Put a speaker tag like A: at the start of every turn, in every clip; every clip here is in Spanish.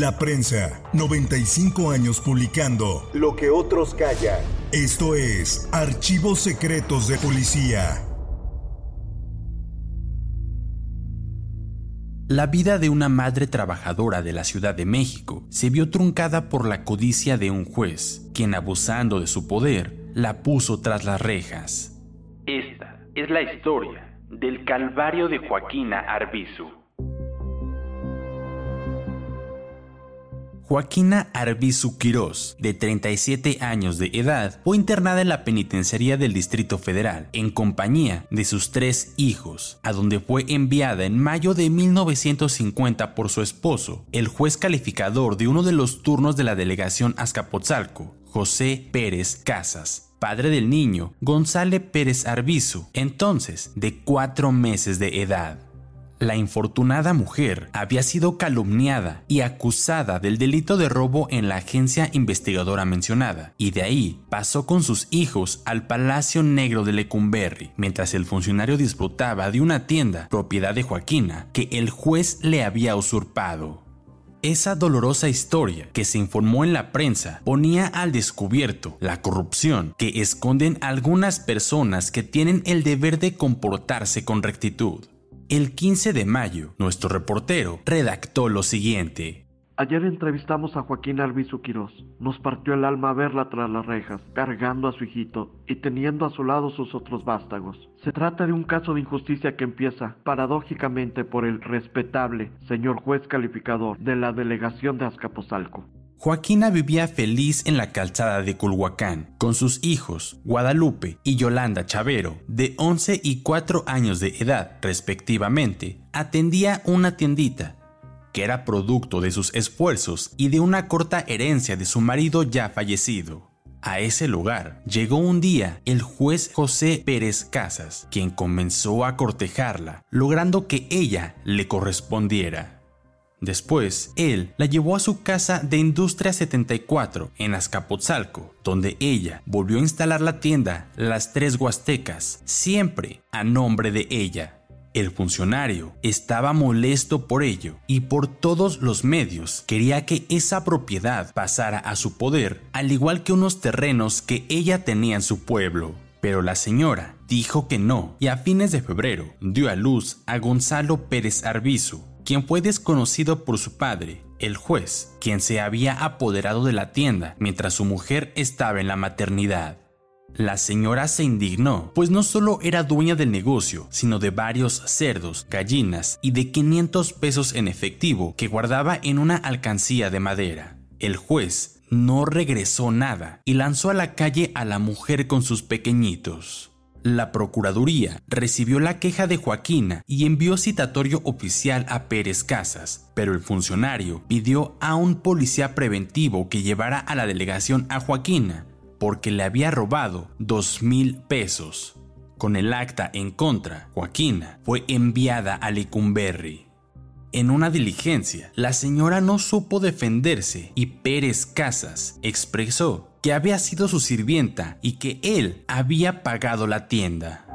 A: La prensa, 95 años publicando
B: Lo que otros callan.
A: Esto es Archivos Secretos de Policía.
C: La vida de una madre trabajadora de la Ciudad de México se vio truncada por la codicia de un juez, quien abusando de su poder, la puso tras las rejas. Esta es la historia del calvario de Joaquina Arbizu. Joaquina Arbizu Quirós, de 37 años de edad, fue internada en la penitenciaría del Distrito Federal en compañía de sus tres hijos, a donde fue enviada en mayo de 1950 por su esposo, el juez calificador de uno de los turnos de la delegación Azcapotzalco, José Pérez Casas, padre del niño, González Pérez Arbizu, entonces de cuatro meses de edad. La infortunada mujer había sido calumniada y acusada del delito de robo en la agencia investigadora mencionada, y de ahí pasó con sus hijos al Palacio Negro de Lecumberri, mientras el funcionario disfrutaba de una tienda, propiedad de Joaquina, que el juez le había usurpado. Esa dolorosa historia que se informó en la prensa ponía al descubierto la corrupción que esconden algunas personas que tienen el deber de comportarse con rectitud. El 15 de mayo, nuestro reportero redactó lo siguiente.
D: Ayer entrevistamos a Joaquín Arbizu Quirós. Nos partió el alma verla tras las rejas, cargando a su hijito y teniendo a su lado sus otros vástagos. Se trata de un caso de injusticia que empieza, paradójicamente, por el respetable señor juez calificador de la delegación de Azcapotzalco.
C: Joaquina vivía feliz en la calzada de Culhuacán con sus hijos Guadalupe y Yolanda Chavero, de 11 y 4 años de edad respectivamente. Atendía una tiendita que era producto de sus esfuerzos y de una corta herencia de su marido ya fallecido. A ese lugar llegó un día el juez José Pérez Casas, quien comenzó a cortejarla, logrando que ella le correspondiera. Después, él la llevó a su casa de Industria 74 en Azcapotzalco, donde ella volvió a instalar la tienda Las Tres Huastecas, siempre a nombre de ella. El funcionario estaba molesto por ello y por todos los medios quería que esa propiedad pasara a su poder, al igual que unos terrenos que ella tenía en su pueblo. Pero la señora dijo que no y a fines de febrero dio a luz a Gonzalo Pérez Arbizu, quien fue desconocido por su padre, el juez, quien se había apoderado de la tienda mientras su mujer estaba en la maternidad. La señora se indignó, pues no solo era dueña del negocio, sino de varios cerdos, gallinas y de 500 pesos en efectivo que guardaba en una alcancía de madera. El juez no regresó nada y lanzó a la calle a la mujer con sus pequeñitos. La Procuraduría recibió la queja de Joaquina y envió citatorio oficial a Pérez Casas, pero el funcionario pidió a un policía preventivo que llevara a la delegación a Joaquina, porque le había robado dos mil pesos. Con el acta en contra, Joaquina fue enviada a Lecumberri. En una diligencia, la señora no supo defenderse y Pérez Casas expresó que había sido su sirvienta y que él había pagado la tienda.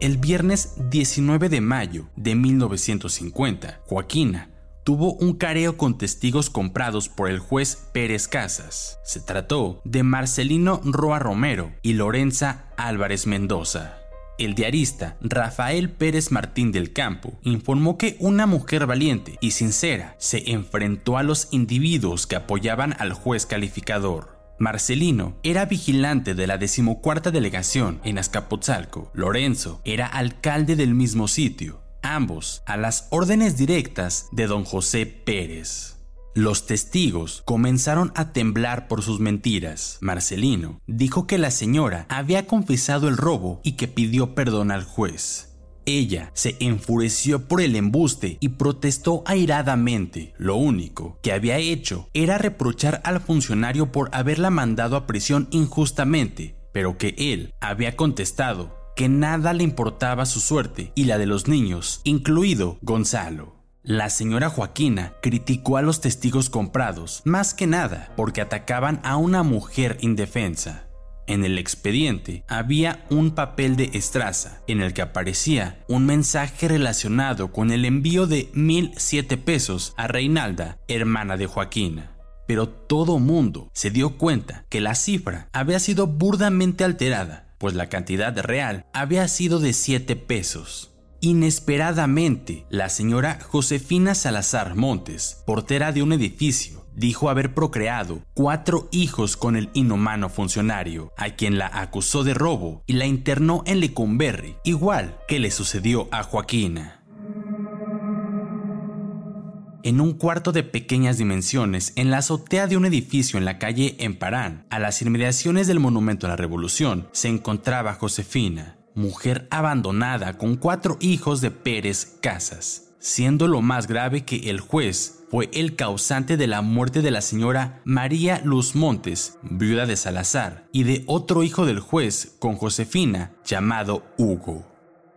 C: El viernes 19 de mayo de 1950, Joaquina tuvo un careo con testigos comprados por el juez Pérez Casas. Se trató de Marcelino Roa Romero y Lorenza Álvarez Mendoza. El diarista Rafael Pérez Martín del Campo informó que una mujer valiente y sincera se enfrentó a los individuos que apoyaban al juez calificador. Marcelino era vigilante de la decimocuarta delegación en Azcapotzalco. Lorenzo era alcalde del mismo sitio, ambos a las órdenes directas de don José Pérez. Los testigos comenzaron a temblar por sus mentiras. Marcelino dijo que la señora había confesado el robo y que pidió perdón al juez. Ella se enfureció por el embuste y protestó airadamente. Lo único que había hecho era reprochar al funcionario por haberla mandado a prisión injustamente, pero que él había contestado que nada le importaba su suerte y la de los niños, incluido Gonzalo. La señora Joaquina criticó a los testigos comprados, más que nada porque atacaban a una mujer indefensa. En el expediente había un papel de estraza en el que aparecía un mensaje relacionado con el envío de mil siete pesos a Reinalda, hermana de Joaquina. Pero todo mundo se dio cuenta que la cifra había sido burdamente alterada, pues la cantidad real había sido de 7 pesos. Inesperadamente, la señora Josefina Salazar Montes, portera de un edificio, dijo haber procreado cuatro hijos con el inhumano funcionario, a quien la acusó de robo y la internó en Lecumberri, igual que le sucedió a Joaquina. En un cuarto de pequeñas dimensiones, en la azotea de un edificio en la calle Emparán, a las inmediaciones del Monumento a la Revolución, se encontraba Josefina, mujer abandonada con cuatro hijos de Pérez Casas, siendo lo más grave que el juez fue el causante de la muerte de la señora María Luz Montes, viuda de Salazar, y de otro hijo del juez con Josefina, llamado Hugo.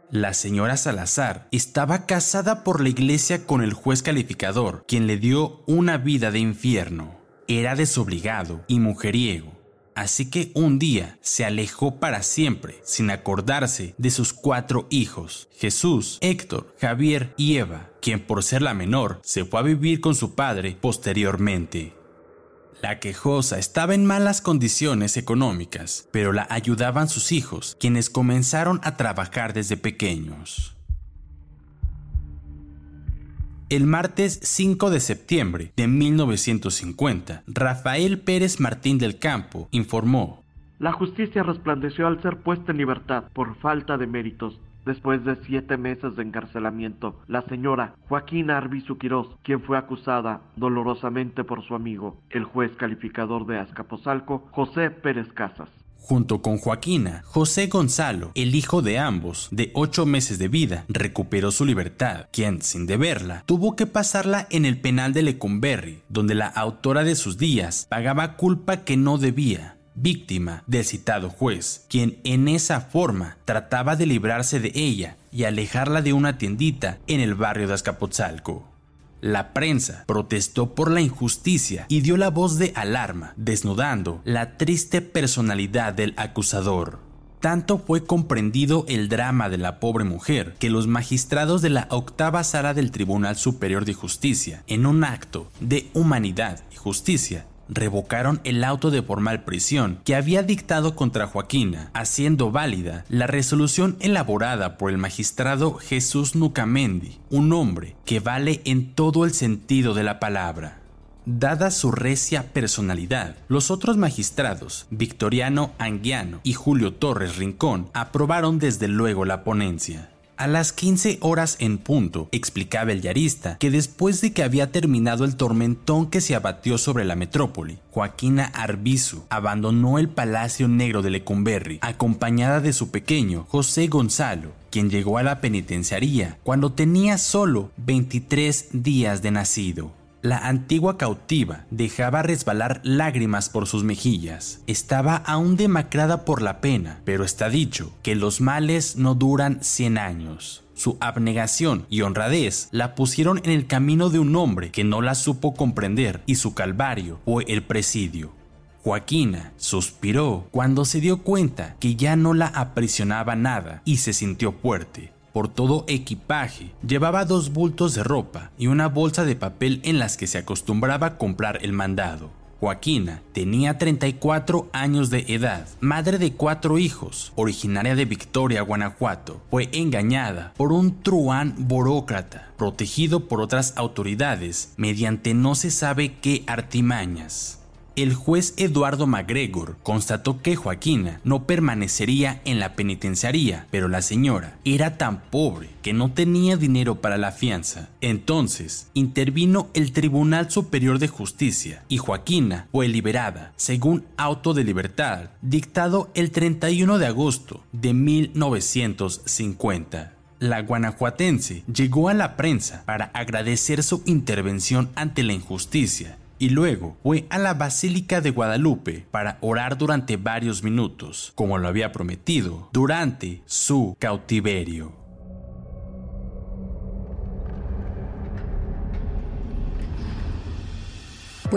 C: La señora Salazar estaba casada por la iglesia con el juez calificador, quien le dio una vida de infierno. Era desobligado y mujeriego Así que un día se alejó para siempre, sin acordarse de sus cuatro hijos, Jesús, Héctor, Javier y Eva, quien por ser la menor se fue a vivir con su padre posteriormente. La quejosa estaba en malas condiciones económicas, pero la ayudaban sus hijos, quienes comenzaron a trabajar desde pequeños. El martes 5 de septiembre de 1950, Rafael Pérez Martín del Campo informó.
D: La justicia resplandeció al ser puesta en libertad por falta de méritos. Después de siete meses de encarcelamiento, la señora Joaquina Arbizu Quirós, quien fue acusada dolorosamente por su amigo, el juez calificador de Azcapotzalco, José Pérez Casas,
C: Junto con Joaquina, José Gonzalo, el hijo de ambos, de ocho meses de vida, recuperó su libertad, quien, sin deberla, tuvo que pasarla en el penal de Lecumberri, donde la autora de sus días pagaba culpa que no debía, víctima del citado juez, quien en esa forma trataba de librarse de ella y alejarla de una tiendita en el barrio de Azcapotzalco. La prensa protestó por la injusticia y dio la voz de alarma, desnudando la triste personalidad del acusador. Tanto fue comprendido el drama de la pobre mujer que los magistrados de la octava sala del Tribunal Superior de Justicia, en un acto de humanidad y justicia, revocaron el auto de formal prisión que había dictado contra Joaquina, haciendo válida la resolución elaborada por el magistrado Jesús Nucamendi, un hombre que vale en todo el sentido de la palabra. Dada su recia personalidad, los otros magistrados, Victoriano Anguiano y Julio Torres Rincón, aprobaron desde luego la ponencia. A las 15 horas en punto, explicaba el yarista que después de que había terminado el tormentón que se abatió sobre la metrópoli, Joaquina Arbizu abandonó el Palacio Negro de Lecumberri, acompañada de su pequeño José Gonzalo, quien llegó a la penitenciaría cuando tenía solo 23 días de nacido. La antigua cautiva dejaba resbalar lágrimas por sus mejillas. Estaba aún demacrada por la pena, pero está dicho que los males no duran 100 años. Su abnegación y honradez la pusieron en el camino de un hombre que no la supo comprender y su calvario fue el presidio. Joaquina suspiró cuando se dio cuenta que ya no la aprisionaba nada y se sintió fuerte por todo equipaje, llevaba dos bultos de ropa y una bolsa de papel en las que se acostumbraba a comprar el mandado. Joaquina tenía 34 años de edad, madre de cuatro hijos, originaria de Victoria, Guanajuato. Fue engañada por un truán burócrata, protegido por otras autoridades mediante no se sabe qué artimañas el juez Eduardo MacGregor constató que Joaquina no permanecería en la penitenciaría, pero la señora era tan pobre que no tenía dinero para la fianza. Entonces intervino el Tribunal Superior de Justicia y Joaquina fue liberada, según auto de libertad, dictado el 31 de agosto de 1950 la guanajuatense llegó a la prensa para agradecer su intervención ante la injusticia y luego fue a la Basílica de Guadalupe para orar durante varios minutos, como lo había prometido, durante su cautiverio.